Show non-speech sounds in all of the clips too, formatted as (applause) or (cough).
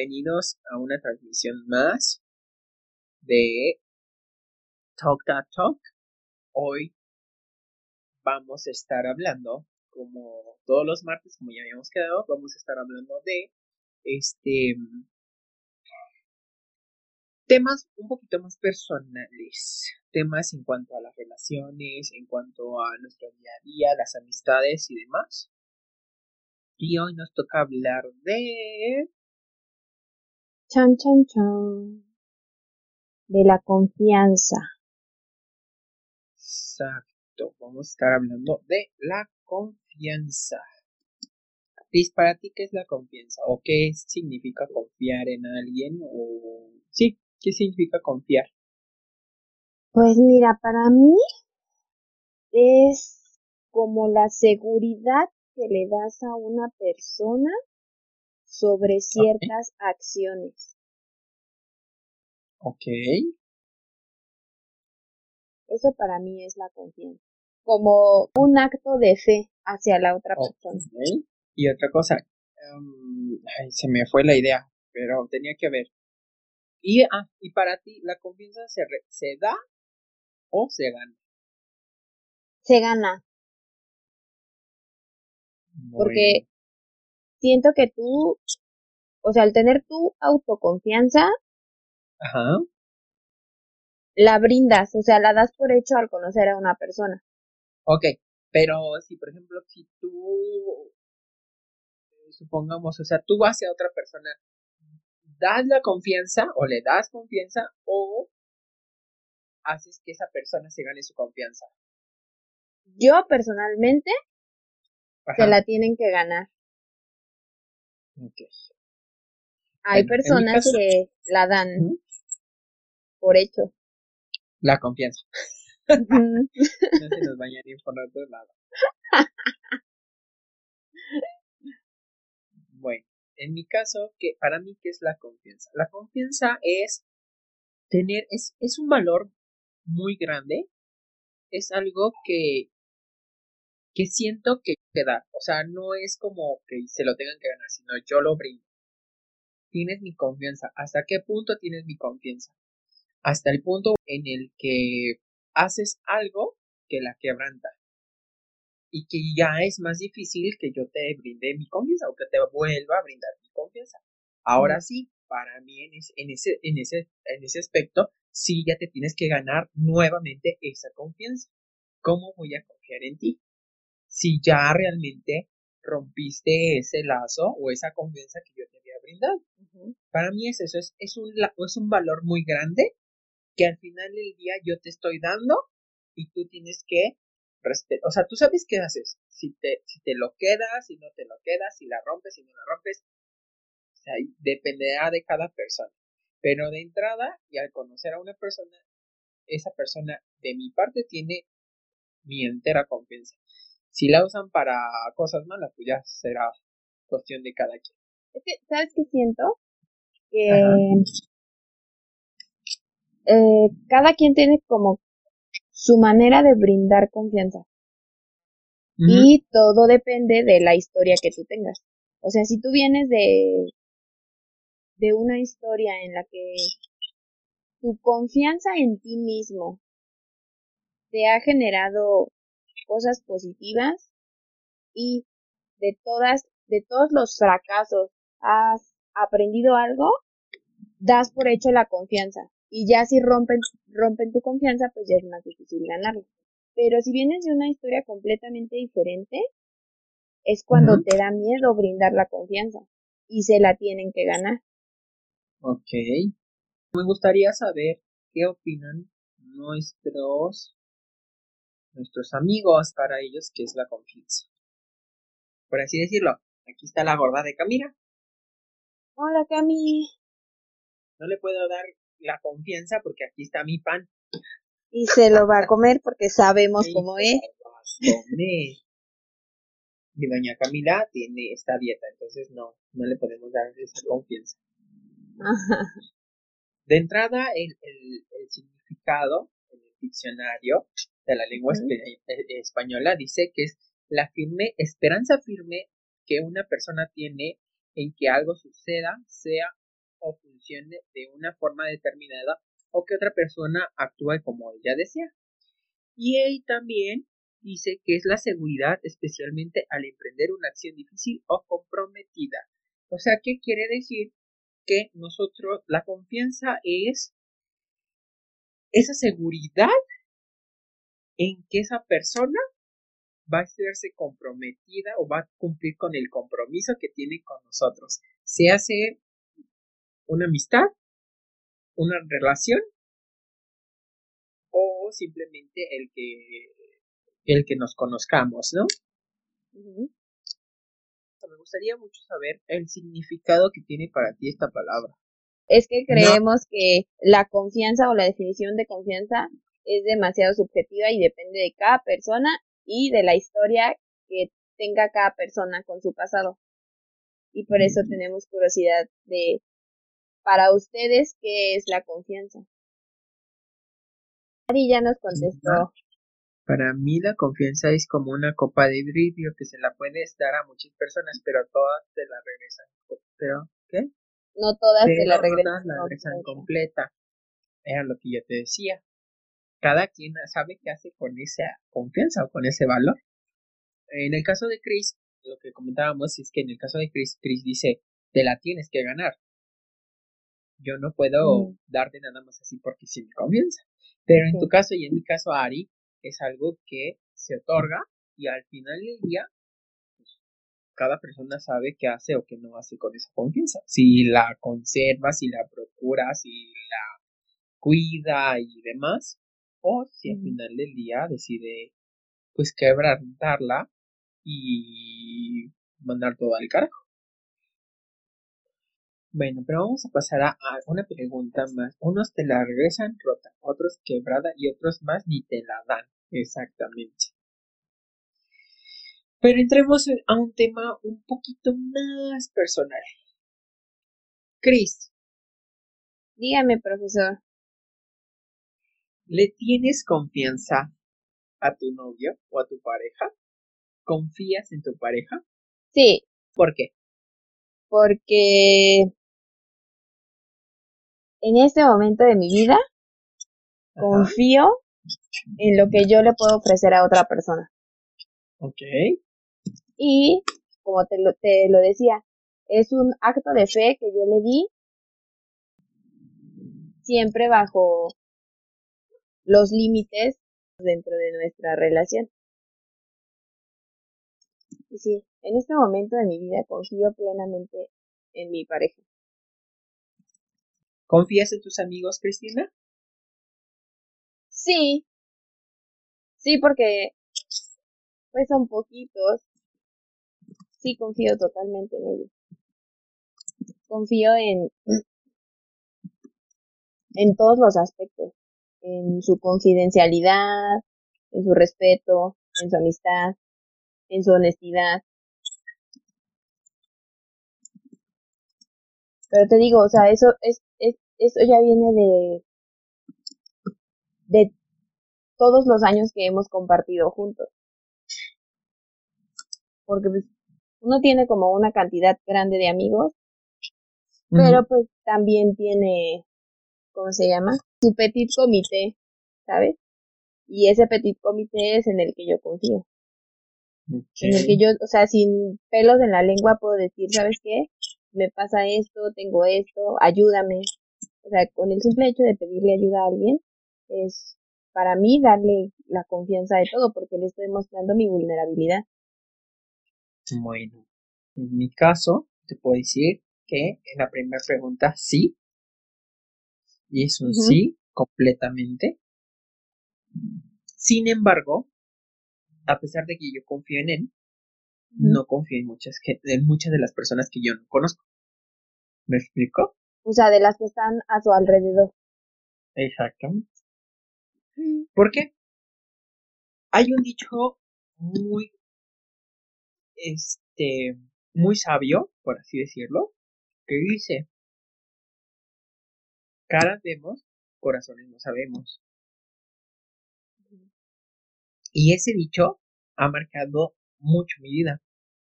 bienvenidos a una transmisión más de Talk That Talk. Hoy vamos a estar hablando, como todos los martes, como ya habíamos quedado, vamos a estar hablando de este temas un poquito más personales, temas en cuanto a las relaciones, en cuanto a nuestro día a día, las amistades y demás. Y hoy nos toca hablar de Chan, chan, chan. De la confianza. Exacto. Vamos a estar hablando de la confianza. Liz, ¿para ti qué es la confianza? ¿O qué significa confiar en alguien? ¿O sí, qué significa confiar? Pues mira, para mí es como la seguridad que le das a una persona sobre ciertas acciones. Ok. Eso para mí es la confianza. Como un acto de fe hacia la otra persona. Y otra cosa, em, ay, se me fue la idea, pero tenía que ver. Y, ah, y para ti, ¿la confianza se, se da o se gana? Se gana. Porque siento que tú, o sea, al tener tu autoconfianza, Ajá. la brindas, o sea, la das por hecho al conocer a una persona. Ok, pero si por ejemplo, si tú, eh, supongamos, o sea, tú vas a otra persona, das la confianza o le das confianza o haces que esa persona se gane su confianza. Yo personalmente se la tienen que ganar. Hay personas que la dan por hecho. La confianza. (laughs) no se nos vayan a ir por otro lado. bueno, en mi caso, que para mí, ¿qué es la confianza? La confianza es tener, es, es un valor muy grande. Es algo que, que siento que queda. O sea, no es como que se lo tengan que ganar, sino yo lo brindo. Tienes mi confianza. ¿Hasta qué punto tienes mi confianza? Hasta el punto en el que haces algo que la quebranta. Y que ya es más difícil que yo te brinde mi confianza o que te vuelva a brindar mi confianza. Ahora sí, para mí en ese, en ese, en ese, en ese aspecto, sí ya te tienes que ganar nuevamente esa confianza. ¿Cómo voy a confiar en ti? Si ya realmente rompiste ese lazo o esa confianza que yo te había brindado. Para mí es eso, es, es, un, es un valor muy grande que al final del día yo te estoy dando y tú tienes que respetar, o sea, tú sabes qué haces, si te, si te lo quedas, si no te lo quedas, si la rompes, si no la rompes, o sea, dependerá de cada persona. Pero de entrada, y al conocer a una persona, esa persona de mi parte tiene mi entera confianza. Si la usan para cosas malas, pues ya será cuestión de cada quien. Es que, ¿sabes qué siento? Que eh, cada quien tiene como su manera de brindar confianza. Y todo depende de la historia que tú tengas. O sea, si tú vienes de, de una historia en la que tu confianza en ti mismo te ha generado cosas positivas y de todas, de todos los fracasos has aprendido algo, das por hecho la confianza. Y ya si rompen, rompen tu confianza, pues ya es más difícil ganarlo. Pero si vienes de una historia completamente diferente, es cuando te da miedo brindar la confianza y se la tienen que ganar. Ok. Me gustaría saber qué opinan nuestros nuestros amigos, para ellos, que es la confianza. Por así decirlo, aquí está la gorda de Camila. Hola, Cami. No le puedo dar la confianza porque aquí está mi pan. Y se lo va a (laughs) comer porque sabemos cómo es. Mi doña Camila tiene esta dieta, entonces no, no le podemos dar esa confianza. (laughs) De entrada, el, el, el significado en el diccionario de la lengua e, española dice que es la firme esperanza firme que una persona tiene en que algo suceda, sea funcione de una forma determinada o que otra persona actúe como ella desea. Y él también dice que es la seguridad, especialmente al emprender una acción difícil o comprometida. O sea, ¿qué quiere decir? Que nosotros, la confianza es esa seguridad en que esa persona va a verse comprometida o va a cumplir con el compromiso que tiene con nosotros. Se hace una amistad, una relación o simplemente el que el que nos conozcamos, ¿no? Me gustaría mucho saber el significado que tiene para ti esta palabra. Es que creemos que la confianza o la definición de confianza es demasiado subjetiva y depende de cada persona y de la historia que tenga cada persona con su pasado. Y por eso tenemos curiosidad de, para ustedes, ¿qué es la confianza? Ari ya nos contestó. Para mí la confianza es como una copa de vidrio que se la puedes dar a muchas personas, pero todas te la regresan. ¿Pero qué? No todas te la regresan, la regresan completa. Era lo que yo te decía. Cada quien sabe qué hace con esa confianza o con ese valor. En el caso de Chris, lo que comentábamos es que en el caso de Chris, Chris dice, te la tienes que ganar. Yo no puedo mm. darte nada más así porque sí me confianza. Pero en tu caso y en mi caso, Ari, es algo que se otorga y al final del día pues, cada persona sabe qué hace o qué no hace con esa confianza. Si la conserva, si la procura, si la cuida y demás, o si al final del día decide pues quebrantarla y mandar todo al carajo. Bueno, pero vamos a pasar a, una pregunta más. Unos te la regresan rota, otros quebrada y otros más ni te la dan. Exactamente. Pero entremos a un tema un poquito más personal. Chris. Dígame, profesor. ¿Le tienes confianza a tu novio o a tu pareja? ¿Confías en tu pareja? Sí. ¿Por qué? Porque en este momento de mi vida confío en lo que yo le puedo ofrecer a otra persona. Ok. Y, como te lo, te lo decía, es un acto de fe que yo le di siempre bajo los límites dentro de nuestra relación. Y sí, en este momento de mi vida confío plenamente en mi pareja. ¿Confías en tus amigos, Cristina? Sí. Sí, porque pues son poquitos. Sí, confío totalmente en ellos. Confío en en todos los aspectos, en su confidencialidad, en su respeto, en su amistad, en su honestidad. Pero te digo, o sea, eso es eso ya viene de, de todos los años que hemos compartido juntos. Porque pues, uno tiene como una cantidad grande de amigos, pero pues también tiene, ¿cómo se llama? Su petit comité, ¿sabes? Y ese petit comité es en el que yo confío. En el que yo, o sea, sin pelos en la lengua puedo decir, ¿sabes qué? Me pasa esto, tengo esto, ayúdame, o sea, con el simple hecho de pedirle ayuda a alguien es para mí darle la confianza de todo porque le estoy mostrando mi vulnerabilidad. Bueno, en mi caso te puedo decir que en la primera pregunta sí. Y es un sí completamente. Sin embargo, a pesar de que yo confío en él, no confío en muchas, en muchas de las personas que yo no conozco. ¿Me explico? o sea, de las que están a su alrededor. Exactamente. ¿Por qué? Hay un dicho muy, este, muy sabio, por así decirlo, que dice, caras vemos, corazones no sabemos. Y ese dicho ha marcado mucho mi vida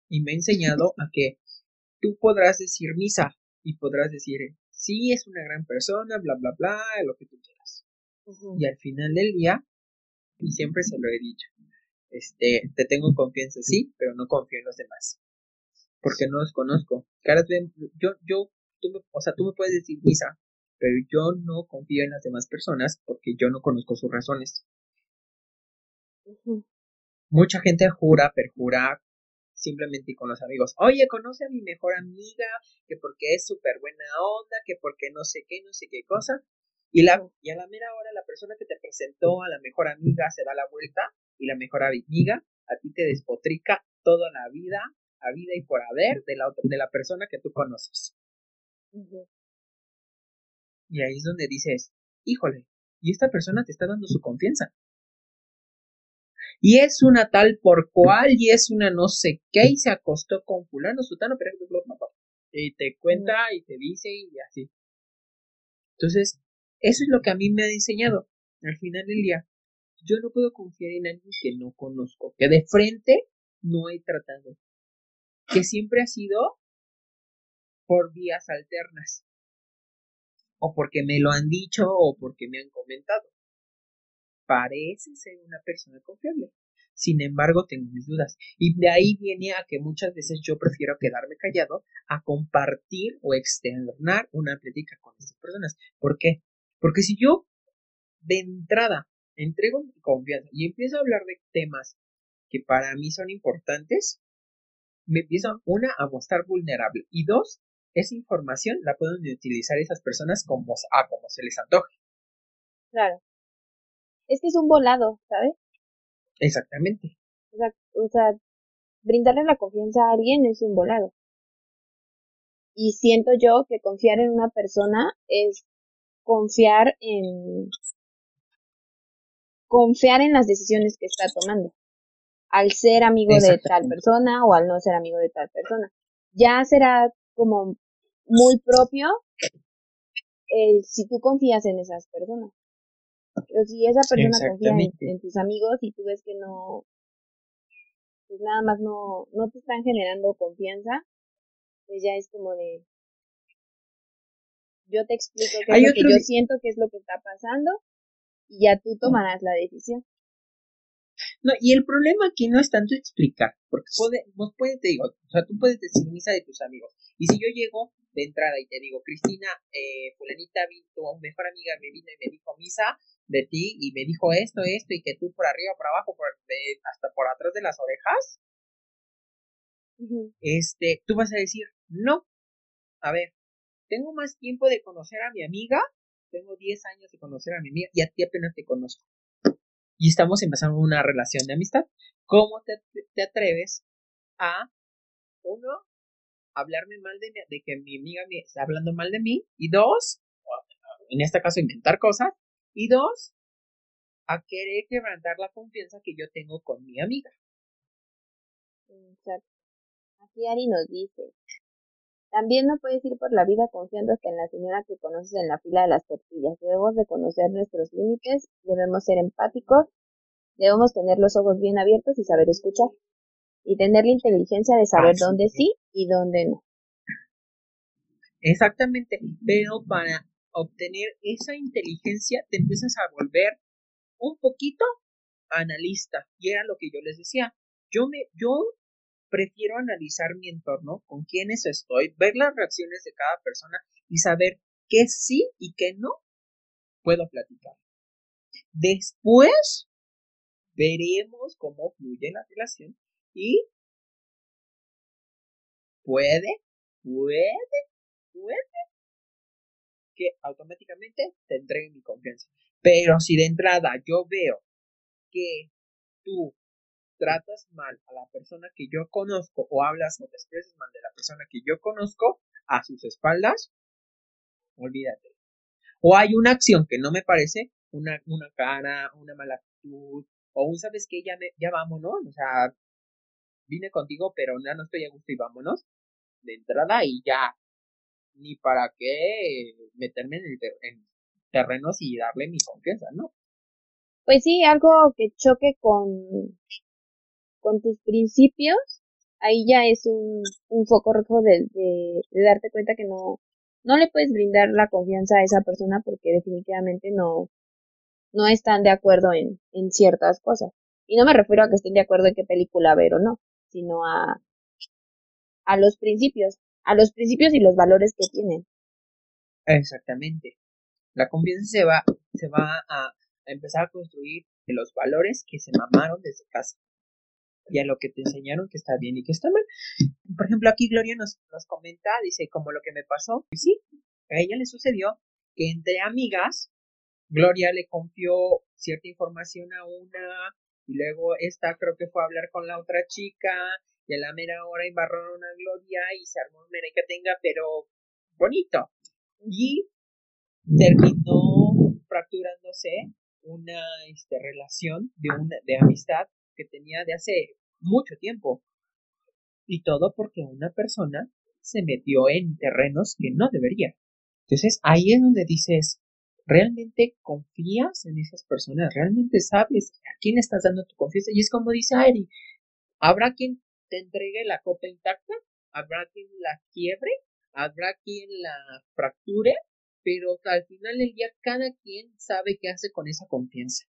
y me ha enseñado a que tú podrás decir misa y podrás decir sí es una gran persona, bla, bla, bla, lo que tú quieras. Y al final del día, y siempre se lo he dicho, este, te tengo confianza, sí, pero no confío en los demás. Porque no los conozco. yo, yo, tú me, o sea, tú me puedes decir misa, pero yo no confío en las demás personas porque yo no conozco sus razones. Mucha gente jura, perjura, simplemente con los amigos. Oye, conoce a mi mejor amiga, que porque es súper buena onda, que porque no sé qué, no sé qué cosa. Y, la, y a la mera hora la persona que te presentó a la mejor amiga se da la vuelta y la mejor amiga a ti te despotrica toda la vida, a vida y por haber de la, otra, de la persona que tú conoces. Y ahí es donde dices, híjole, y esta persona te está dando su confianza y es una tal por cual y es una no sé qué y se acostó con fulano, sutano, pero y te cuenta y te dice y así. Entonces, eso es lo que a mí me ha enseñado. Al final del día, yo no puedo confiar en alguien que no conozco, que de frente no he tratado, que siempre ha sido por vías alternas, o porque me lo han dicho o porque me han comentado parece ser una persona confiable. Sin embargo, tengo mis dudas. Y de ahí viene a que muchas veces yo prefiero quedarme callado a compartir o externar una plática con esas personas. ¿Por qué? Porque si yo de entrada entrego mi confianza y empiezo a hablar de temas que para mí son importantes, me empiezo, una, a mostrar vulnerable y dos, esa información la pueden utilizar esas personas como, a como se les antoje. Claro es que es un volado, ¿sabes? Exactamente. O sea, o sea, brindarle la confianza a alguien es un volado. Y siento yo que confiar en una persona es confiar en confiar en las decisiones que está tomando. Al ser amigo de tal persona o al no ser amigo de tal persona. Ya será como muy propio el si tú confías en esas personas. Pero si esa persona confía en, tus amigos y tú ves que no, pues nada más no, no te están generando confianza, pues ya es como de, yo te explico qué es lo que yo siento, qué es lo que está pasando, y ya tú tomarás la decisión. No, y el problema aquí no es tanto explicar, porque puede, vos puedes, te digo, o sea, tú puedes decir misa de tus amigos, y si yo llego de entrada y te digo, Cristina, eh, fulanita, tu mejor amiga me vino y me dijo misa, de ti y me dijo esto, esto y que tú por arriba, por abajo, por, hasta por atrás de las orejas, este, tú vas a decir, no, a ver, tengo más tiempo de conocer a mi amiga, tengo 10 años de conocer a mi amiga y a ti apenas te conozco. Y estamos empezando una relación de amistad. ¿Cómo te, te atreves a, uno, hablarme mal de, de que mi amiga me está hablando mal de mí? Y dos, en este caso, inventar cosas y dos, a querer quebrantar la confianza que yo tengo con mi amiga. Exacto. Aquí Ari nos dice, también no puedes ir por la vida confiando que en la señora que conoces en la fila de las tortillas. Debemos de conocer nuestros límites, debemos ser empáticos, debemos tener los ojos bien abiertos y saber escuchar. Y tener la inteligencia de saber dónde sí y dónde no. Exactamente, pero para obtener esa inteligencia, te empiezas a volver un poquito analista. Y era lo que yo les decía. Yo me, yo prefiero analizar mi entorno, con quiénes estoy, ver las reacciones de cada persona y saber qué sí y qué no puedo platicar. Después veremos cómo fluye la relación y puede, puede, puede que automáticamente te entregue mi confianza. Pero si de entrada yo veo que tú tratas mal a la persona que yo conozco o hablas o te expresas mal de la persona que yo conozco a sus espaldas, olvídate. O hay una acción que no me parece, una, una cara, una mala actitud, o un sabes que ya, me, ya vámonos, o sea, vine contigo, pero ya no estoy a gusto y vámonos de entrada y ya ni para qué meterme en, el terrenos y darle mi confianza, ¿no? Pues sí, algo que choque con, con tus principios, ahí ya es un, un foco rojo de, de, darte cuenta que no, no le puedes brindar la confianza a esa persona porque definitivamente no, no están de acuerdo en, en ciertas cosas. Y no me refiero a que estén de acuerdo en qué película ver o no, sino a, a los principios, a los principios y los valores que tienen. Exactamente. La confianza se va, se va a, a empezar a construir de los valores que se mamaron desde casa y a lo que te enseñaron que está bien y que está mal. Por ejemplo, aquí Gloria nos, nos comenta, dice, como lo que me pasó, y sí, a ella le sucedió que entre amigas, Gloria le confió cierta información a una, y luego esta creo que fue a hablar con la otra chica, y a la mera hora embarraron a Gloria y se armó un que tenga, pero bonito. Y terminó fracturándose una este, relación de, una, de amistad que tenía de hace mucho tiempo. Y todo porque una persona se metió en terrenos que no debería. Entonces ahí es donde dices, ¿realmente confías en esas personas? ¿Realmente sabes a quién estás dando tu confianza? Y es como dice Ari, ¿habrá quien te entregue la copa intacta? ¿Habrá quien la quiebre? ¿Habrá quien la fracture? Pero al final del día cada quien sabe qué hace con esa confianza.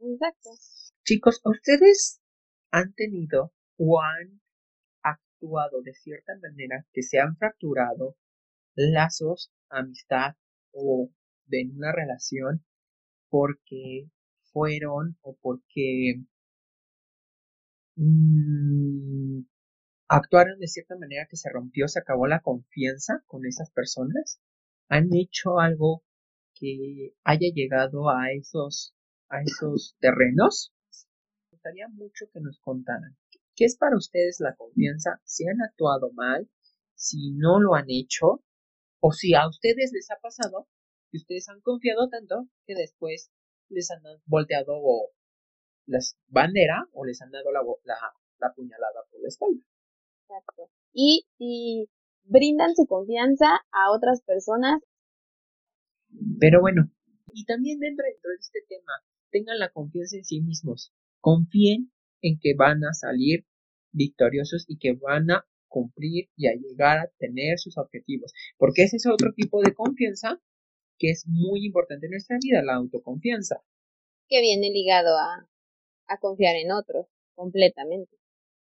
Exacto. Chicos, ¿ustedes han tenido o han actuado de cierta manera que se han fracturado lazos, amistad o de una relación porque fueron o porque mm, actuaron de cierta manera que se rompió, se acabó la confianza con esas personas? ¿Han hecho algo que haya llegado a esos a esos terrenos, gustaría mucho que nos contaran qué es para ustedes la confianza, si han actuado mal, si no lo han hecho, o si a ustedes les ha pasado que ustedes han confiado tanto que después les han volteado la bandera o les han dado la, la, la puñalada por la espalda. Exacto. Y si brindan su confianza a otras personas. Pero bueno, y también dentro, dentro de este tema, tengan la confianza en sí mismos, confíen en que van a salir victoriosos y que van a cumplir y a llegar a tener sus objetivos, porque ese es otro tipo de confianza que es muy importante en nuestra vida, la autoconfianza. Que viene ligado a, a confiar en otros, completamente.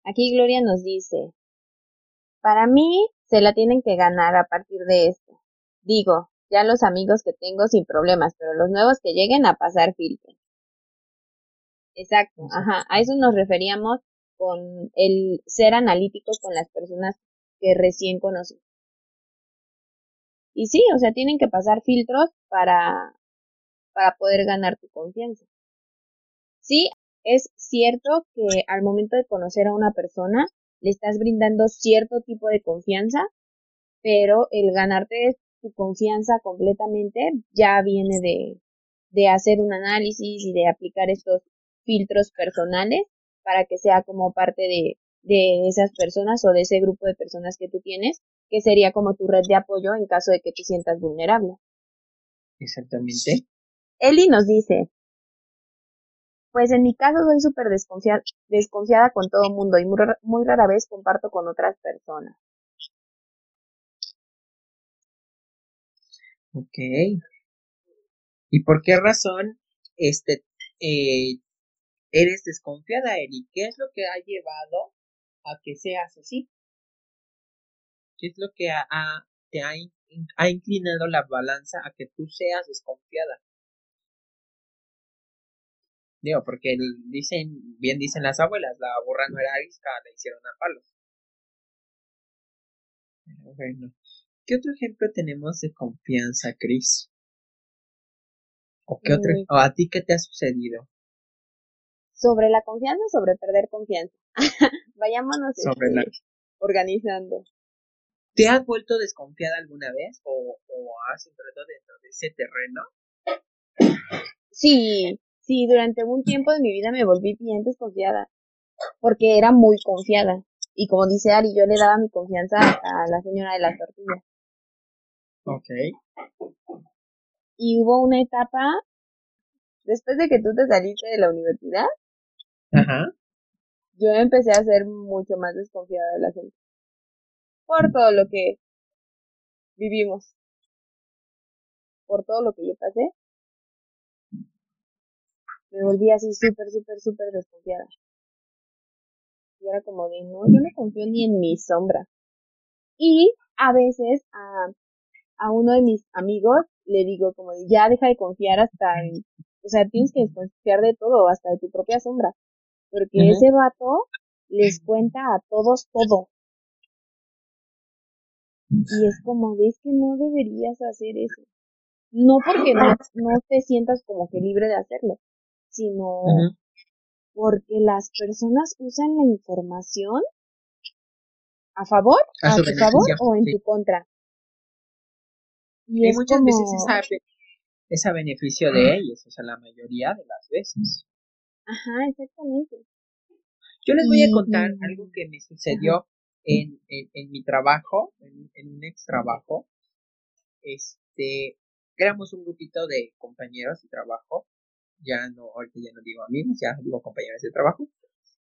Aquí Gloria nos dice, para mí se la tienen que ganar a partir de esto. Digo, ya los amigos que tengo sin problemas, pero los nuevos que lleguen a pasar filtro. Exacto, ajá, a eso nos referíamos con el ser analíticos con las personas que recién conoces. Y sí, o sea, tienen que pasar filtros para, para poder ganar tu confianza. Sí, es cierto que al momento de conocer a una persona le estás brindando cierto tipo de confianza, pero el ganarte tu confianza completamente ya viene de, de hacer un análisis y de aplicar estos filtros personales para que sea como parte de, de esas personas o de ese grupo de personas que tú tienes, que sería como tu red de apoyo en caso de que te sientas vulnerable. Exactamente. Eli nos dice, pues en mi caso soy súper desconfiada, desconfiada con todo mundo y muy, muy rara vez comparto con otras personas. Ok. ¿Y por qué razón este eh, eres desconfiada, Eri? ¿Qué es lo que ha llevado a que seas así? ¿Qué es lo que ha, te ha, ha inclinado la balanza a que tú seas desconfiada? Digo, porque dicen, bien dicen las abuelas, la burra no era arisca, la hicieron a palos. Bueno, ¿qué otro ejemplo tenemos de confianza, Chris? ¿O, qué otro, mm. ¿O a ti qué te ha sucedido? Sobre la confianza o sobre perder confianza. (laughs) Vayámonos sobre este, organizando. ¿Te has vuelto desconfiada alguna vez o, o has entrado dentro de ese terreno? Sí, Sí, durante un tiempo de mi vida me volví bien desconfiada, porque era muy confiada. Y como dice Ari, yo le daba mi confianza a la señora de las tortillas. Ok. Y hubo una etapa, después de que tú te saliste de la universidad, Ajá. yo empecé a ser mucho más desconfiada de la gente. Por todo lo que vivimos. por todo lo que yo pasé, me volví así súper, súper, súper desconfiada. Y era como de, no, yo no confío ni en mi sombra. Y a veces a, a uno de mis amigos le digo como de, ya deja de confiar hasta en, o sea, tienes que desconfiar de todo, hasta de tu propia sombra. Porque ese vato les (laughs) cuenta a todos todo. Y es como, ves que no deberías hacer eso. No porque no, no te sientas como que libre de hacerlo, sino porque las personas usan la información a favor, a, tu favor o en tu contra. Y, muchas veces es a, beneficio de (clears throat) ellos, o sea, la mayoría de las veces. Ajá, exactamente. Yo les voy a contar algo que me sucedió en, en, mi trabajo, en, en, un ex trabajo. Este, éramos un grupito de compañeros de trabajo ya no, ahorita ya no digo amigos, ya digo compañeros de trabajo,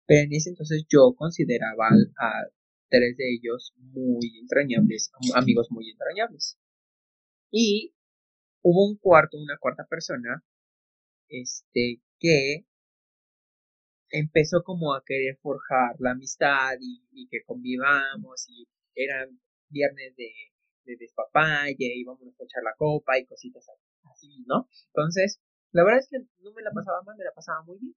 pero en ese entonces yo consideraba a tres de ellos muy entrañables, amigos muy entrañables. Y hubo un cuarto, una cuarta persona, este, que empezó como a querer forjar la amistad y, que convivamos y eran viernes de, de despapalle y a echar la copa y cositas así, ¿no? Entonces, la verdad es que no me la pasaba mal, me la pasaba muy bien.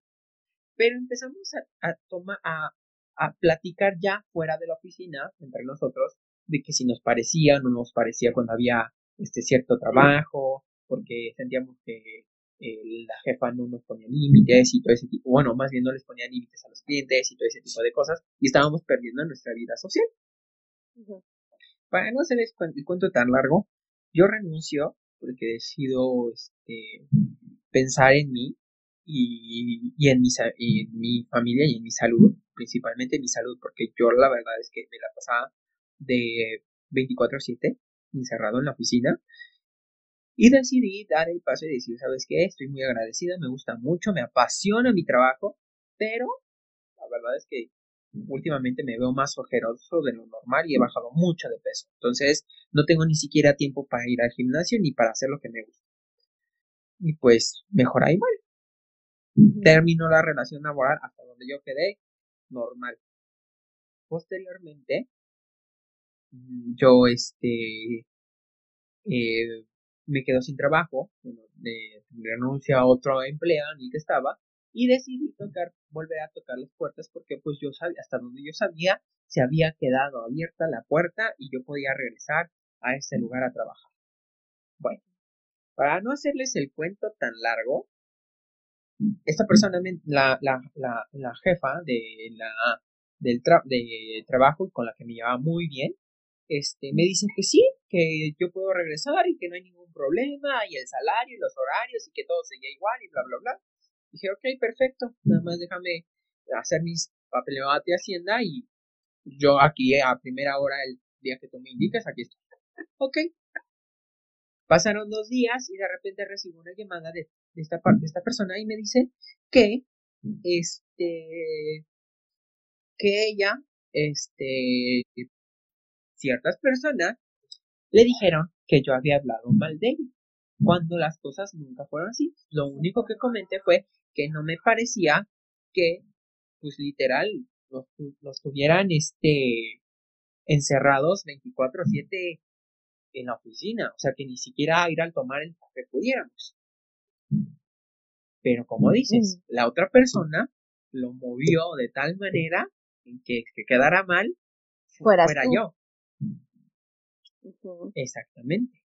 Pero empezamos a, a tomar, a, a platicar ya fuera de la oficina, entre nosotros, de que si nos parecía o no nos parecía cuando había este cierto trabajo, porque sentíamos que eh, la jefa no nos ponía límites y todo ese tipo, bueno, más bien no les ponía límites a los clientes y todo ese tipo de cosas, y estábamos perdiendo nuestra vida social. Para no hacer el cuento tan largo, yo renuncio porque decido este, pensar en mí y, y, en mi, en mi familia y en mi salud, principalmente en mi salud, porque yo la verdad es que me la pasaba de 24/7 encerrado en la oficina y decidí dar el paso y decir, ¿sabes qué? Estoy muy agradecida, me gusta mucho, me apasiona mi trabajo, pero la verdad es que últimamente me veo más ojeroso de lo normal y he bajado mucho de peso. Entonces, no tengo ni siquiera tiempo para ir al gimnasio ni para hacer lo que me gusta y pues mejor ahí muere. Terminó la relación laboral hasta donde yo quedé normal. Posteriormente, yo este eh, me quedo sin trabajo, bueno, de, renuncio a otro empleo en el que estaba y decidí tocar, volver a tocar las puertas porque pues yo sabía, hasta donde yo sabía, se había quedado abierta la puerta y yo podía regresar a ese lugar a trabajar. Bueno, para no hacerles el cuento tan largo, esta persona, la, la, la, la jefa de la, del de trabajo con la que me llevaba muy bien, este, me dicen que sí, que yo puedo regresar y que no hay ningún problema, y el salario y los horarios y que todo seguía igual y bla, bla, bla. Dije, ok, perfecto, nada más déjame hacer mis papeleos de Hacienda y yo aquí a primera hora el día que tú me indiques, aquí estoy. Ok, Pasaron dos días y de repente recibo una llamada de, esta parte de esta persona y me dice que este que ella este ciertas personas le dijeron que yo había hablado mal de ella cuando las cosas nunca fueron así lo único que comenté fue que no me parecía que pues literal los, los tuvieran este encerrados 24/7 en la oficina, o sea que ni siquiera ir al tomar el café pudiéramos. Pero como dices, la otra persona lo movió de tal manera en que, que quedara mal fuera yo. Exactamente.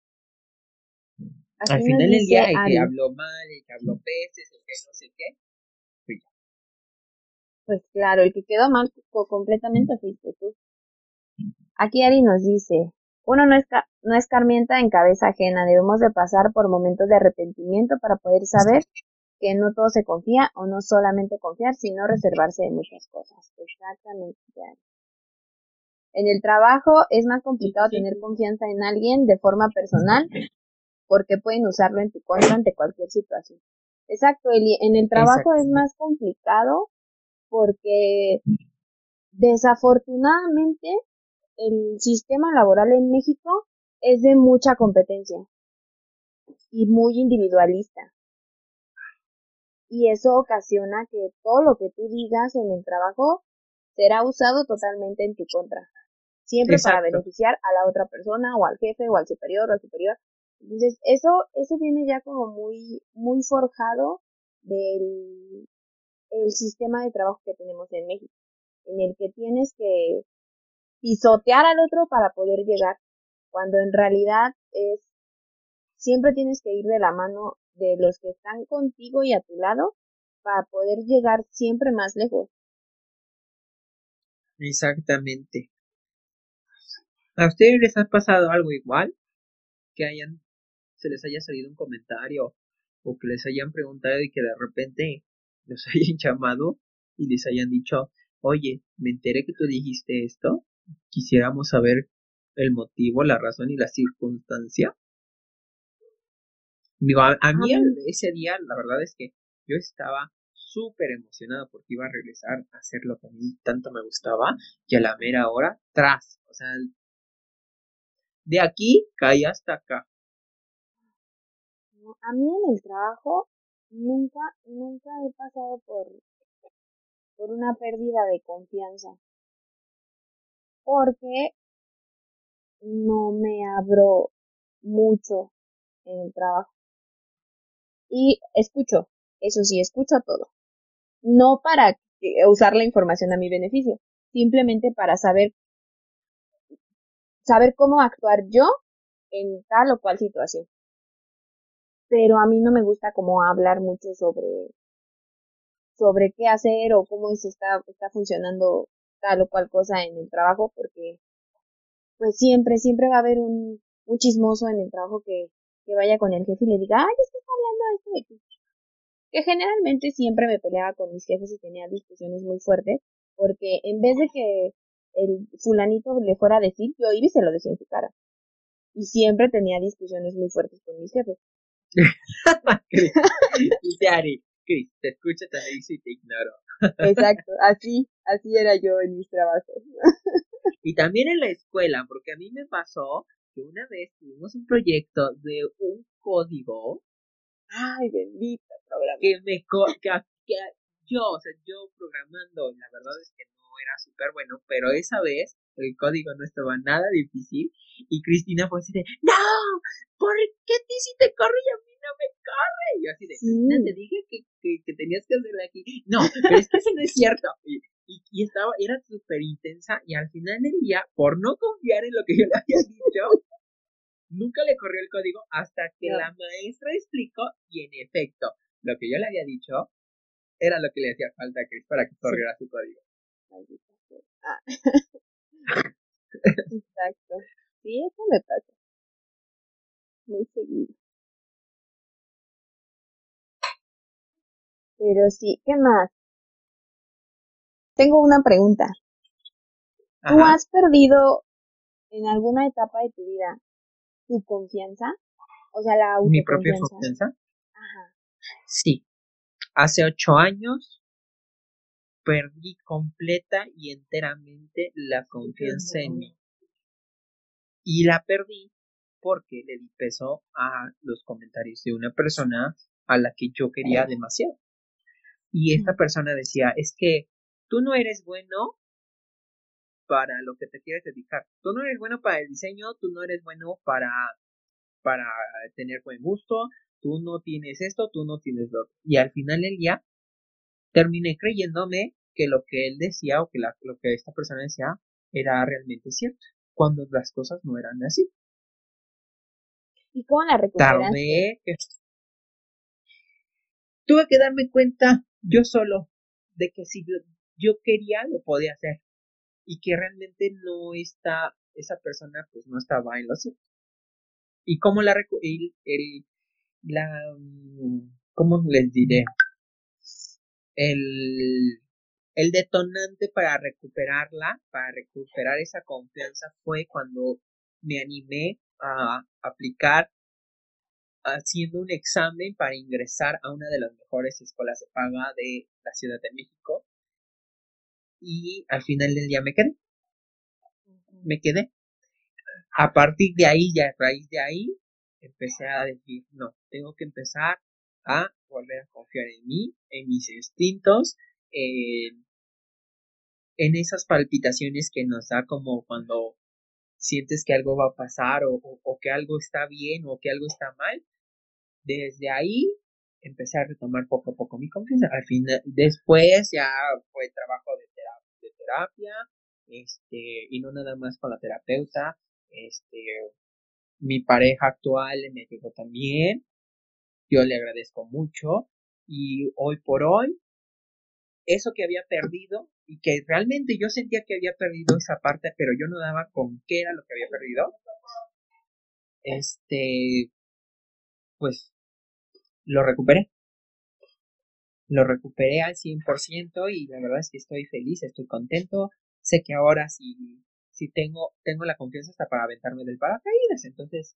Al final del día, el que habló mal, el que habló peces, el que no sé qué, yo. Pues claro, el que quedó mal completamente fuiste tú. Aquí Ari nos dice, uno no, no escarmienta en cabeza ajena, debemos de pasar por momentos de arrepentimiento para poder saber que no todo se confía o no solamente confiar, sino reservarse de muchas cosas. Exactamente. En el trabajo es más complicado tener confianza en alguien de forma personal porque pueden usarlo en tu contra ante cualquier situación. Exacto, Eli. En el trabajo es más complicado porque desafortunadamente el sistema laboral en México es de mucha competencia. y muy individualista. Y eso ocasiona que todo lo que tú digas en el trabajo será usado totalmente en tu contra. Siempre para beneficiar a la otra persona o al jefe o al superior o al superior. Entonces, eso, eso viene ya como muy, muy forjado del el sistema de trabajo que tenemos en México, en el que tienes que pisotear al otro para poder llegar, cuando en realidad es, siempre tienes que ir de la mano de los que están contigo y a tu lado para poder llegar siempre más lejos. Exactamente. ¿A ustedes les ha pasado algo igual? Que hayan, se les haya salido un comentario o que les hayan preguntado y que de repente los (laughs) hayan llamado y les hayan dicho, oye, me enteré que tú dijiste esto, quisiéramos saber el motivo, la razón y la circunstancia. Digo, a, mí ese día, la verdad es que yo estaba súper emocionado porque iba a regresar a hacer lo que a mí tanto me gustaba y a la mera hora, tras, o sea, de aquí caí hasta acá. A mí en el trabajo nunca, nunca he pasado por, por una pérdida de confianza. Porque no me abro mucho en el trabajo. Y escucho, eso sí, escucho todo. No para usar la información a mi beneficio, simplemente para saber, saber cómo actuar yo en tal o cual situación pero a mí no me gusta como hablar mucho sobre sobre qué hacer o cómo se está, está funcionando tal o cual cosa en el trabajo, porque pues siempre, siempre va a haber un, un chismoso en el trabajo que, que vaya con el jefe y le diga, ay, estás hablando esto de ti. Que generalmente siempre me peleaba con mis jefes y tenía discusiones muy fuertes, porque en vez de que el fulanito le fuera a decir, yo iba y se lo decía en su cara. Y siempre tenía discusiones muy fuertes con mis jefes. (laughs) Dice Ari, Chris, te escucho, te dice y te ignoro. Exacto, así, así era yo en mis trabajos. y también en la escuela, porque a mí me pasó que una vez tuvimos un proyecto de un código. Ay, bendito programa. Que me que, que yo, o sea, yo programando, la verdad es que no era súper bueno, pero esa vez el código no estaba nada difícil y Cristina fue así de, no, ¿por qué a ti sí te corre y a mí no me corre? Y yo así de, Cristina, te dije que, que, tenías que hacerlo aquí. No, pero es que eso no es cierto. Y, y, estaba, era súper intensa y al final del día, por no confiar en lo que yo le había dicho, nunca le corrió el código hasta que la maestra explicó y en efecto, lo que yo le había dicho era lo que le hacía falta a Chris para que corriera su código. Ah. (laughs) Exacto. Sí, eso me pasa. Muy seguido. Pero sí, ¿qué más? Tengo una pregunta. ¿Tú has perdido en alguna etapa de tu vida tu confianza? O sea, la autoconfianza. ¿Mi propia confianza? Ajá. Sí. Hace ocho años perdí completa y enteramente la confianza en mí. Y la perdí porque le di peso a los comentarios de una persona a la que yo quería demasiado. Y esta persona decía, es que tú no eres bueno para lo que te quieres dedicar. Tú no eres bueno para el diseño, tú no eres bueno para, para tener buen gusto, tú no tienes esto, tú no tienes lo otro. Y al final del día terminé creyéndome que lo que él decía o que lo que esta persona decía era realmente cierto cuando las cosas no eran así. ¿Y cómo la recuperaste? Tuve que darme cuenta yo solo de que si yo, quería lo podía hacer y que realmente no está esa persona pues no estaba en lo cierto. Y cómo la el, el la mm, cómo les diré el el detonante para recuperarla, para recuperar esa confianza fue cuando me animé a aplicar haciendo un examen para ingresar a una de las mejores escuelas de paga de la Ciudad de México y al final del día me quedé. Me quedé. A partir de ahí, ya a raíz de ahí, empecé a decir, no, tengo que empezar a volver a confiar en mí, en mis instintos, en, esas palpitaciones que nos da como cuando sientes que algo va a pasar o, que algo está bien o que algo está mal. Desde ahí empecé a retomar poco a poco mi confianza. Al final, después ya fue trabajo de terapia, de terapia este, y no nada más con la terapeuta, este, mi pareja actual me ayudó también, yo le agradezco mucho y hoy por hoy, eso que había perdido y que realmente yo sentía que había perdido esa parte, pero yo no daba con qué era lo que había perdido, este, pues lo recuperé. Lo recuperé al 100% y la verdad es que estoy feliz, estoy contento. Sé que ahora sí, sí tengo, tengo la confianza hasta para aventarme del paracaídas, entonces,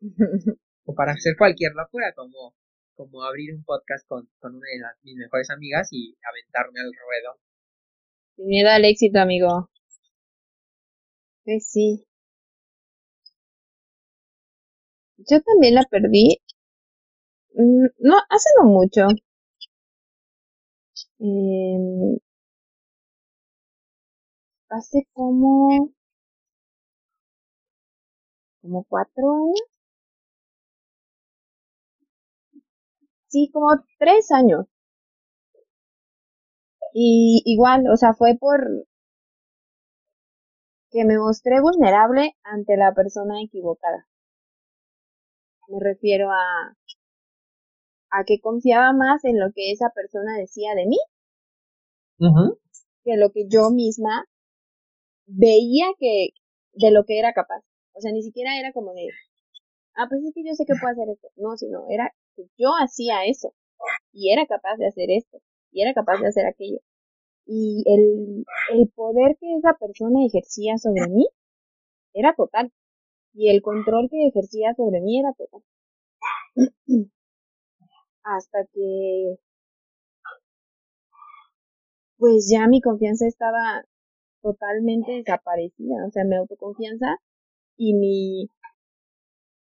(laughs) o para hacer cualquier locura, como, como abrir un podcast con, con una de las, mis mejores amigas y aventarme al ruedo. Sin miedo al éxito, amigo. Pues sí. Yo también la perdí. Mm, no, hace no mucho. Eh, hace como como cuatro años. Sí, como tres años. Y igual, o sea, fue por que me mostré vulnerable ante la persona equivocada. Me refiero a a que confiaba más en lo que esa persona decía de mí que lo que yo misma veía que de lo que era capaz. O sea, ni siquiera era como de, ah, pues es que yo sé que puedo hacer esto. No, sino era yo hacía eso y era capaz de hacer esto y era capaz de hacer aquello. Y el, el poder que esa persona ejercía sobre mí era total. Y el control que ejercía sobre mí era total. (clears throat) Hasta que pues ya mi confianza estaba totalmente desaparecida, o sea, mi autoconfianza y mi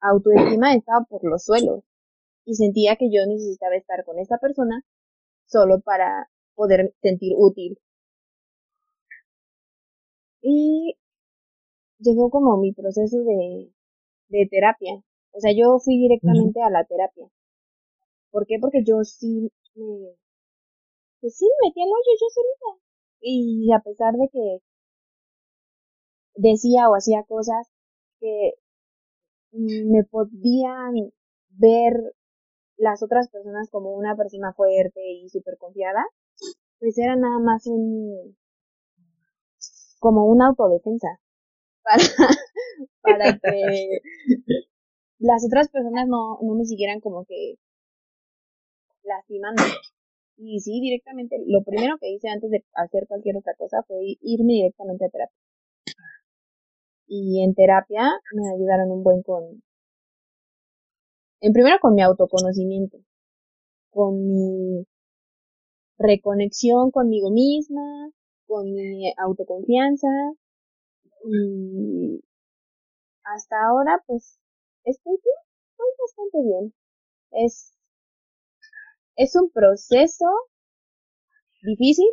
autoestima estaba por los suelos y sentía que yo necesitaba estar con esta persona solo para poder sentir útil. Y llegó como mi proceso de, de terapia. O sea, yo fui directamente a la terapia. ¿Por qué? Porque yo sí me, pues sí, me metí al hoyo yo solita. Y a pesar de que decía o hacía cosas que me podían ver las otras personas como una persona fuerte y súper confiada, pues era nada más un, como una autodefensa (laughs) para, para que las otras personas no, no me siguieran como que lastimando. Y sí, directamente, lo primero que hice antes de hacer cualquier otra cosa fue irme directamente a terapia. Y en terapia me ayudaron un buen con, en primero con mi autoconocimiento, con mi reconexión conmigo misma, con mi autoconfianza y hasta ahora pues estoy bien, estoy bastante bien. Es es un proceso difícil.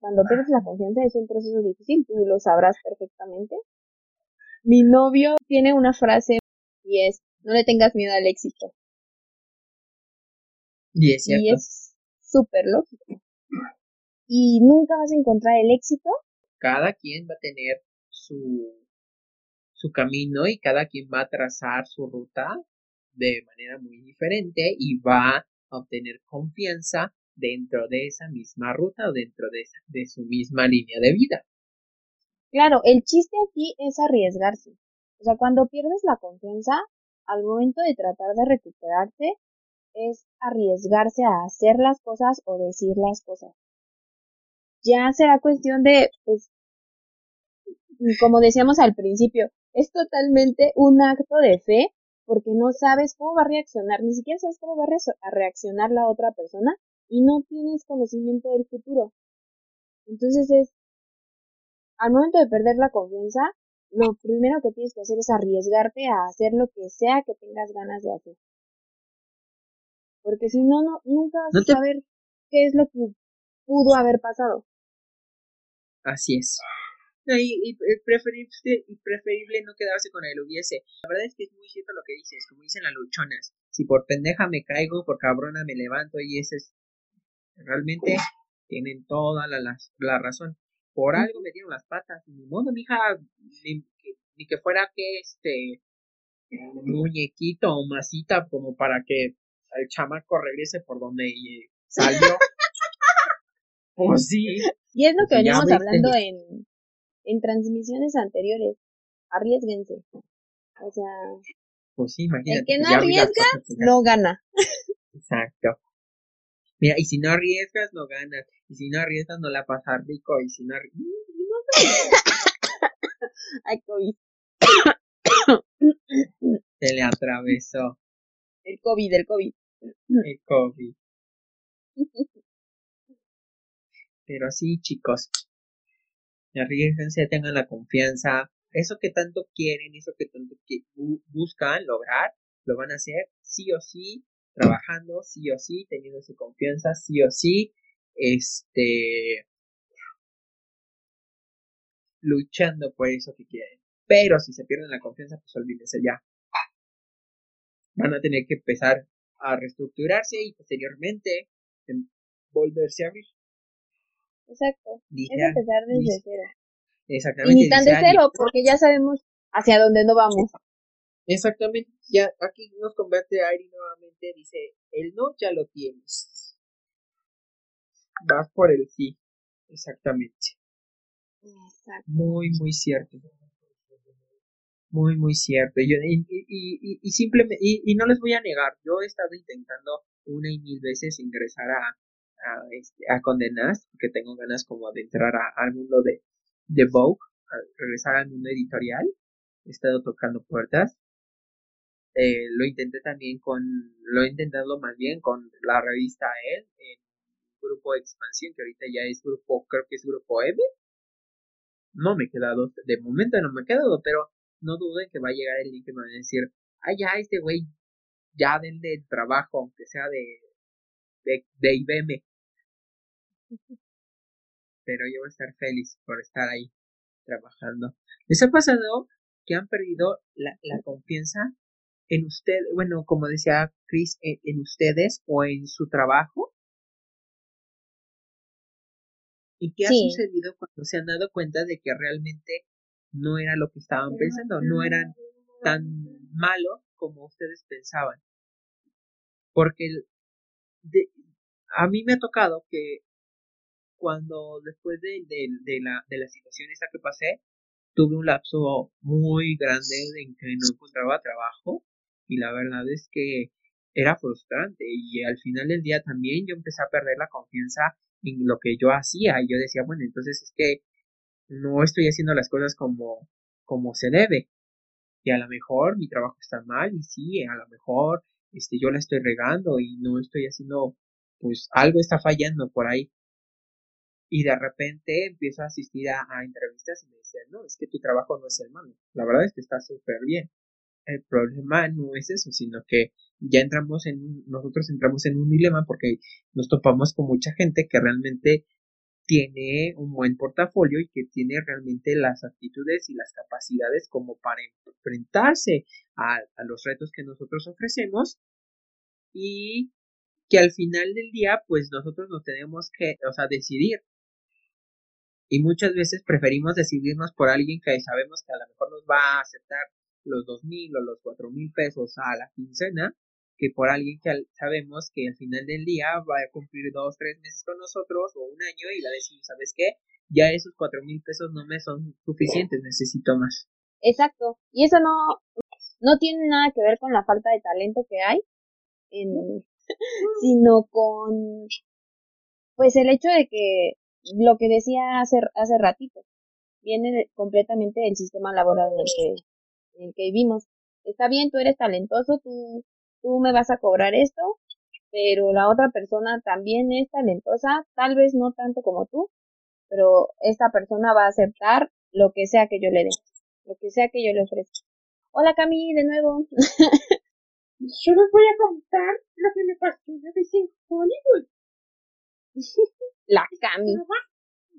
Cuando pierdes la confianza es un proceso difícil, tú lo sabrás perfectamente. Mi novio tiene una frase y es, no le tengas miedo al éxito. Y es cierto. Y es súper lógico. Y nunca vas a encontrar el éxito. Cada quien va a tener su, su camino y cada quien va a trazar su ruta de manera muy diferente y va a obtener confianza dentro de esa misma ruta o dentro de, de su misma línea de vida. Claro, el chiste aquí es arriesgarse. O sea, cuando pierdes la confianza, al momento de tratar de recuperarte, es arriesgarse a hacer las cosas o decir las cosas. Ya será cuestión de, pues, como decíamos al principio, es totalmente un acto de fe porque no sabes cómo va a reaccionar, ni siquiera sabes cómo va a reaccionar la otra persona y no tienes conocimiento del futuro. Entonces es, al momento de perder la confianza, lo primero que tienes que hacer es arriesgarte a hacer lo que sea que tengas ganas de hacer. Porque si no, no nunca vas a saber qué es lo que pudo haber pasado. Así es. y, preferible, y preferible no quedarse con el hubiese. La verdad es que es muy cierto lo que dices, como dicen las luchonas. Si por pendeja me caigo, por cabrona me levanto y ese es... Realmente tienen toda la, la, razón. Por algo me dieron las patas. Ni modo, mija, ni, ni que fuera que este muñequito o masita como para que el chamaco regrese por donde salió. (laughs) pues sí. Y es lo que veníamos hablando en, en transmisiones anteriores. Arriesguense. O sea. Pues sí, imagínate. El que no arriesga, no gana. Exacto. Mira, y si no arriesgas, no ganas. Y si no arriesgas, no la pasas rico. Y si no arriesgas. (coughs) Ay, COVID. (coughs) Se le atravesó. El COVID, el COVID. El COVID. Pero sí, chicos. Arriesguense, tengan la confianza. Eso que tanto quieren, eso que tanto buscan lograr, lo van a hacer sí o sí, trabajando, sí o sí, teniendo su confianza, sí o sí, este, luchando por eso que quieren. Pero si se pierden la confianza, pues olvídense ya. Van a tener que empezar a reestructurarse y posteriormente volverse a abrir. Exacto. es empezar desde cero. Exactamente. Y ni tan de cero, porque ya sabemos hacia dónde no vamos. Exactamente. Ya aquí nos convierte Ari nuevamente, dice, el no ya lo tienes. Vas por el sí. Exactamente. Exacto. Muy, muy cierto. Muy, muy cierto. Y, y, y, y, simplemente, y, no les voy a negar, yo he estado intentando una y mil veces ingresar a, a, este, a Condenas, porque tengo ganas como de entrar al mundo de, de Vogue, a regresar al mundo editorial. He estado tocando puertas. Eh, lo intenté también con, lo he intentado más bien con la revista él, en grupo Expansión, que ahorita ya es grupo, creo que es grupo M. No me he quedado, de momento no me he quedado, pero no duden que va a llegar el link que me van a decir, ah, ya, este güey, ya denle el trabajo, aunque sea de, de, de IBM. Pero yo voy a estar feliz por estar ahí trabajando. ¿Les ha pasado que han perdido la, la confianza en usted, bueno, como decía Chris, en, ustedes o en su trabajo? ¿Y qué ha sucedido cuando se han dado cuenta de que realmente no era lo que estaban pensando, no eran tan malos como ustedes pensaban? Porque a mí me ha tocado que cuando después de, de, la, de la situación esta que pasé, tuve un lapso muy grande en que no encontraba trabajo y la verdad es que era frustrante y al final del día también yo empecé a perder la confianza en lo que yo hacía y yo decía, bueno, entonces es que no estoy haciendo las cosas como, como se debe. Y a lo mejor mi trabajo está mal y sí, a lo mejor este, yo la estoy regando y no estoy haciendo, pues algo está fallando por ahí. Y de repente empiezo a asistir a, entrevistas y me dicen, no, es que tu trabajo no es el malo. La verdad es que está súper bien el problema no es eso, sino que ya entramos en, nosotros entramos en un dilema porque nos topamos con mucha gente que realmente tiene un buen portafolio y que tiene realmente las actitudes y las capacidades como para enfrentarse a, a los retos que nosotros ofrecemos y que al final del día pues nosotros nos tenemos que, o sea, decidir. Y muchas veces preferimos decidirnos por alguien que sabemos que a lo mejor nos va a aceptar los dos mil o los cuatro mil pesos a la quincena que por alguien que sabemos que al final del día va a cumplir dos, tres meses con nosotros o un año y va a decir, ¿sabes qué? Ya esos cuatro mil pesos no me son suficientes, necesito más. Exacto. Y eso no, no tiene nada que ver con la falta de talento que hay, en, (laughs) sino con, pues el hecho de que lo que decía hace, hace ratito, viene completamente del sistema laboral en el que en el que vivimos. Está bien, tú eres talentoso, tú, tú me vas a cobrar esto, pero la otra persona también es talentosa, tal vez no tanto como tú, pero esta persona va a aceptar lo que sea que yo le dé. lo que sea que yo le ofrezca. Hola Cami, de nuevo. (laughs) yo les voy a contar lo que me pasó una vez en Hollywood. (laughs) La Cami.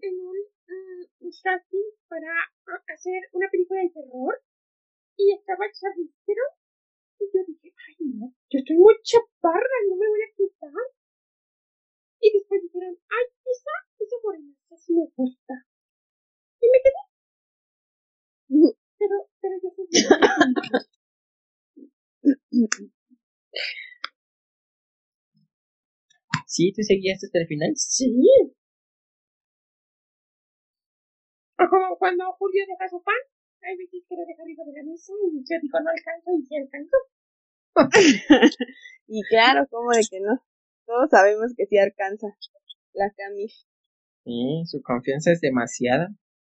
En un, uh, casting para hacer una película de terror y estaba Charlize y yo dije, ay no, yo estoy muy chaparra, no me voy a quitar. Y después dijeron, ay, esa, esa morenaza sí me gusta. Y me quedé. Pero, pero yo soy (laughs) ¿Sí? ¿Tú seguías hasta el final? Sí. O como cuando Julio deja su pan, hay veces que lo deja arriba de la mesa y yo digo no alcanzo y sí alcanzo. (laughs) y claro, como de que no. Todos sabemos que sí alcanza la Cami. Sí, su confianza es demasiada.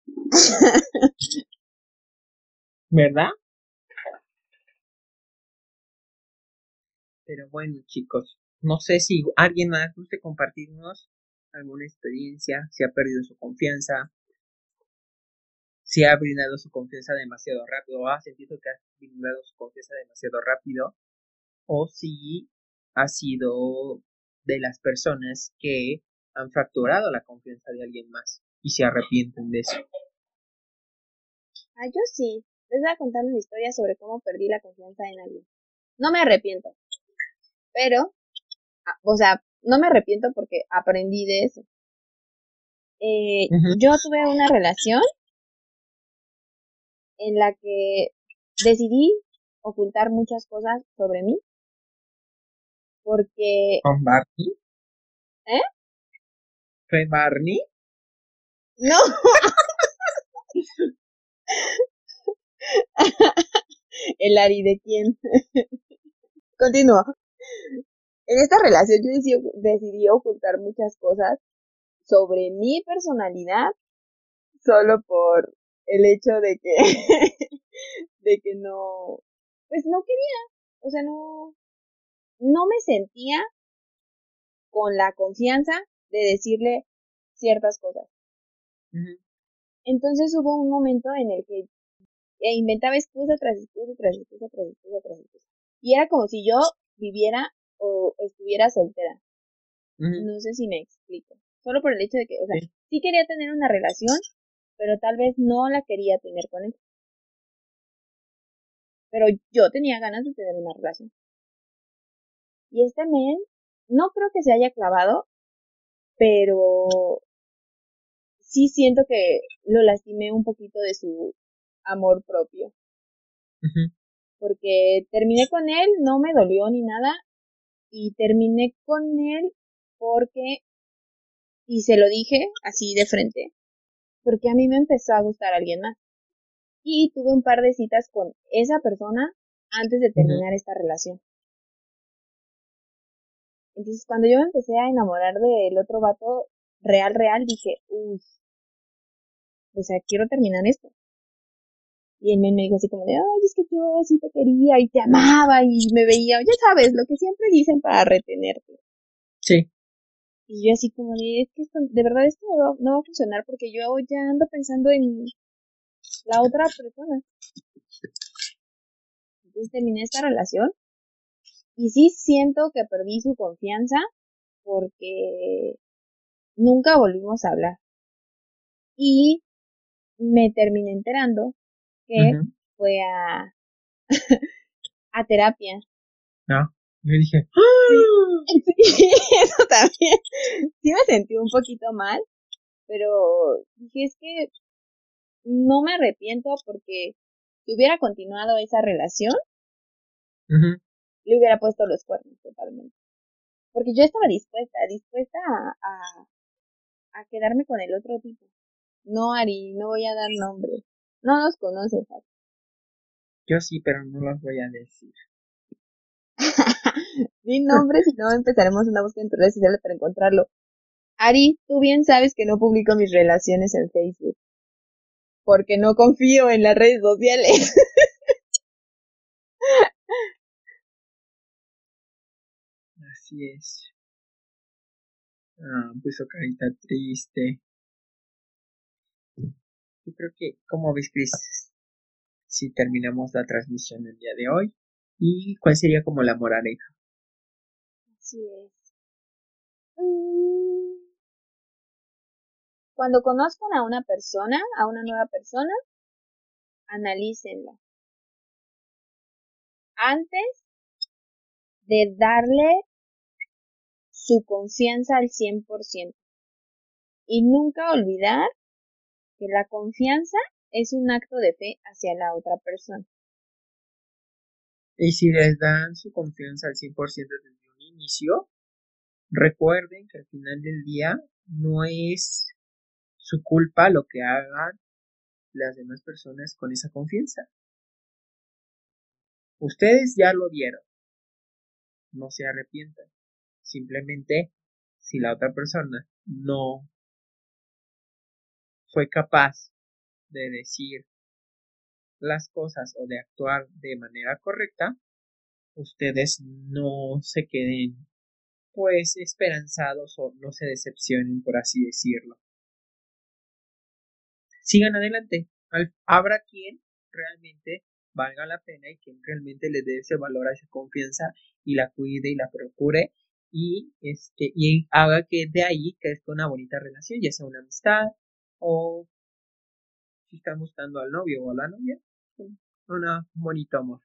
(laughs) ¿Verdad? Pero bueno, chicos, no sé si alguien más guste compartirnos alguna experiencia, si ha perdido su confianza, si ha brindado su confianza demasiado rápido, o ha sentido que ha brindado su confianza demasiado rápido, o si ha sido de las personas que han fracturado la confianza de alguien más y se arrepienten de eso. Ah, yo sí. Les voy a contar una historia sobre cómo perdí la confianza en alguien. No me arrepiento. Pero, ah, o sea, no me arrepiento porque aprendí de eso. Eh, Yo tuve una relación en la que decidí ocultar muchas cosas sobre mí porque... ¿Con Barney? ¿Eh? ¿Fue Barney? No. (laughs) El Ari de quién. Continúa. En esta relación yo decidí, decidí ocultar muchas cosas sobre mi personalidad solo por el hecho de que (laughs) de que no pues no quería o sea no no me sentía con la confianza de decirle ciertas cosas. Entonces hubo un momento en el que inventaba excusa tras excusa tras excusa tras excusa tras excusa. Y era como si yo viviera o estuviera soltera. No sé si me explico. Solo por el hecho de que, o sea, sí. quería tener una relación, pero tal vez no la quería tener con él. Pero yo tenía ganas de tener una relación. Y este men, no creo que se haya clavado, pero sí siento que lo lastimé un poquito de su amor propio. Porque terminé con él, no me dolió ni nada, y terminé con él porque, y se lo dije así de frente, porque a mí me empezó a gustar alguien más. Y tuve un par de citas con esa persona antes de terminar esta relación. Entonces, cuando yo me empecé a enamorar del otro vato real, real, dije, uff, o sea, quiero terminar esto. Y él me dijo así como de, ay, es que yo sí te quería y te amaba y me veía, ya sabes, lo que siempre dicen para retenerte. Sí. Y yo así como de, es que esto, de verdad esto no, no va a funcionar porque yo ya ando pensando en la otra persona. Entonces terminé esta relación y sí siento que perdí su confianza porque nunca volvimos a hablar. Y me terminé enterando que fue a, (laughs) a terapia. No, yo dije, (laughs) sí, eso también. Sí me sentí un poquito mal, pero dije, es que no me arrepiento porque si hubiera continuado esa relación, le hubiera puesto los cuernos totalmente. Porque yo estaba dispuesta, dispuesta a, a, quedarme con el otro tipo. No, Ari, no voy a dar nombres. No los conoces, Ari. Yo sí, pero no los voy a decir. (laughs) Sin nombres y no empezaremos una búsqueda en redes sociales para encontrarlo. Ari, tú bien sabes que no publico mis relaciones en Facebook. Porque no confío en las redes sociales. (laughs) Así es. Ah, puso carita triste. Yo creo que, ¿cómo ves, Chris? si terminamos la transmisión el día de hoy y cuál sería como la moraleja. Así es. Mm. Cuando conozcan a una persona, a una nueva persona, analícenla. Antes de darle su confianza al 100%. Y nunca olvidar que la confianza es un acto de fe hacia la otra persona. Y si les dan su confianza al 100% desde un inicio, recuerden que al final del día no es su culpa lo que hagan las demás personas con esa confianza. Ustedes ya lo vieron. No se arrepientan. Simplemente, si la otra persona no fue capaz de decir las cosas o de actuar de manera correcta, ustedes no se queden pues esperanzados o no se decepcionen por así decirlo. Sigan adelante. Habrá quien realmente valga la pena y quien realmente le dé ese valor a esa confianza y la cuide y la procure y este y haga que de ahí crezca una bonita relación, ya sea una amistad o si están buscando al novio o a la novia, un bonito amor.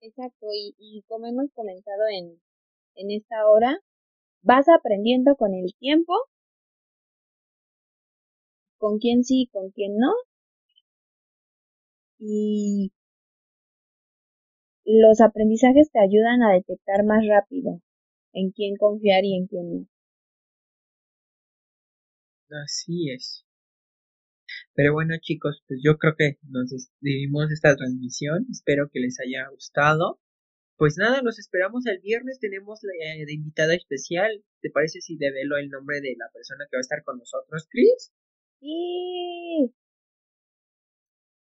Exacto, y, y como hemos comentado en, en esta hora, vas aprendiendo con el tiempo con quién sí, con quién no. Y los aprendizajes te ayudan a detectar más rápido en quién confiar y en quién no. Así es. Pero bueno chicos, pues yo creo que nos despedimos esta transmisión. Espero que les haya gustado. Pues nada, los esperamos el viernes. Tenemos la eh, de invitada especial. ¿Te parece si develo el nombre de la persona que va a estar con nosotros, Chris? Sí.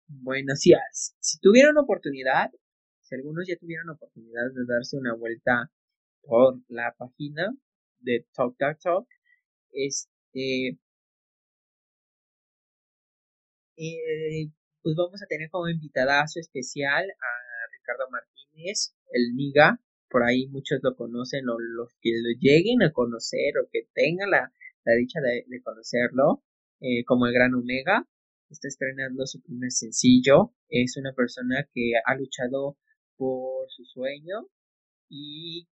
Bueno, si, si tuvieron oportunidad, si algunos ya tuvieron oportunidad de darse una vuelta por la página de Talk Talk Talk, este, eh, pues vamos a tener como invitadazo especial a Ricardo Martínez, el Niga, por ahí muchos lo conocen o los que lo lleguen a conocer o que tengan la, dicha de, conocerlo, eh, como el Gran Omega, está estrenando su primer sencillo, es una persona que ha luchado por su sueño y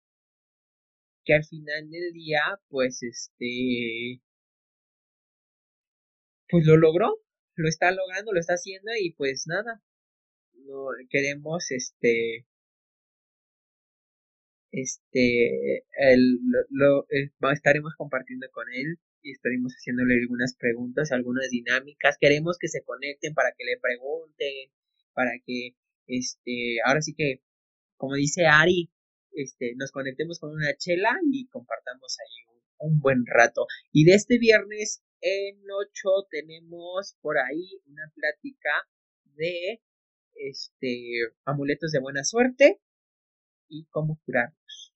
que al final del día pues este pues lo logró lo está logrando, lo está haciendo y pues nada, no queremos este este el, lo, estaremos compartiendo con él y estaremos haciéndole algunas preguntas, algunas dinámicas. Queremos que se conecten para que le pregunten, para que este ahora sí que como dice Ari, este nos conectemos con una chela y compartamos ahí un buen rato. Y de este viernes en 8 tenemos por ahí una plática de este amuletos de buena suerte y cómo curarlos.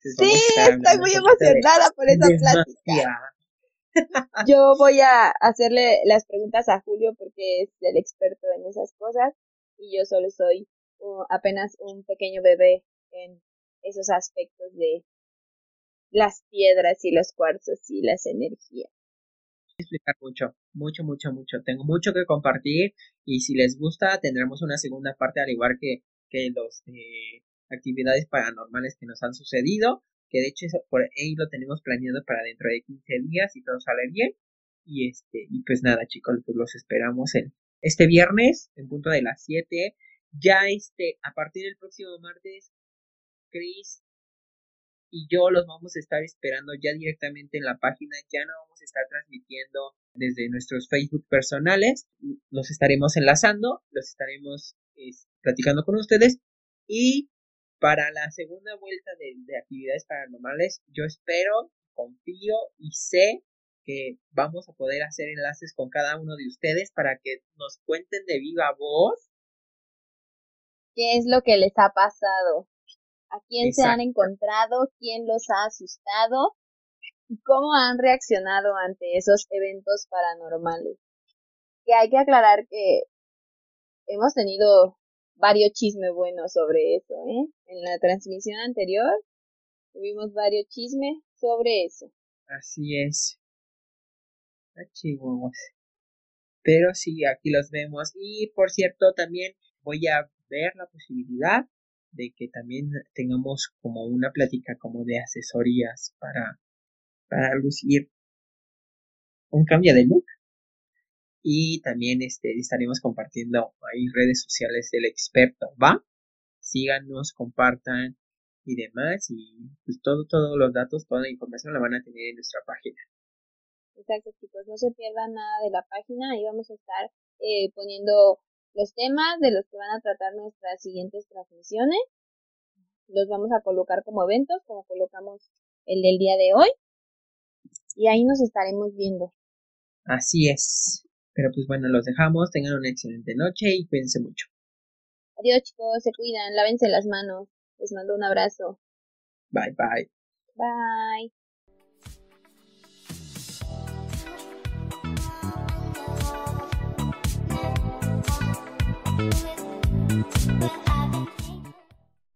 sí, estoy muy emocionada por esa plática. (laughs) Yo voy a hacerle las preguntas a Julio porque es el experto en esas cosas y yo solo soy apenas un pequeño bebé en esos aspectos de las piedras y los cuarzos y las energías. explicar mucho, mucho, mucho, mucho. Tengo mucho que compartir y si les gusta tendremos una segunda parte al igual que, que los eh, actividades paranormales que nos han sucedido, que de hecho por ahí lo tenemos planeado para dentro de 15 días y todo sale bien. Y este, y pues nada chicos, pues los esperamos en este viernes en punto de las 7. Ya este, a partir del próximo martes, Chris y yo los vamos a estar esperando ya directamente en la página, ya no vamos a estar transmitiendo desde nuestros Facebook personales, los estaremos enlazando, los estaremos platicando con ustedes y para la segunda vuelta de, de actividades paranormales yo espero, confío y sé que vamos a poder hacer enlaces con cada uno de ustedes para que nos cuenten de viva voz. Qué es lo que les ha pasado a quién se han encontrado, quién los ha asustado y cómo han reaccionado ante esos eventos paranormales. Que hay que aclarar que hemos tenido varios chismes buenos sobre eso, ¿eh? En la transmisión anterior tuvimos varios chismes sobre eso. Así es. Chihuahuas. Pero sí, aquí los vemos. Y por cierto, también voy a ver la posibilidad de que también tengamos como una plática como de asesorías para, para lucir un cambio de look. Y también este, estaremos compartiendo ahí redes sociales del experto, ¿va? Síganos, compartan y demás. Y pues todo, todos los datos, toda la información la van a tener en nuestra página. Exacto, chicos, no se pierdan nada de la página. Ahí vamos a estar eh, poniendo los temas de los que van a tratar nuestras siguientes transmisiones. Los vamos a colocar como eventos, como colocamos el del día de hoy. Y ahí nos estaremos viendo. Así es. Pero pues bueno, los dejamos. Tengan una excelente noche y cuídense mucho. Adiós chicos, se cuidan, lávense las manos. Les mando un abrazo. Bye bye. Bye. do it.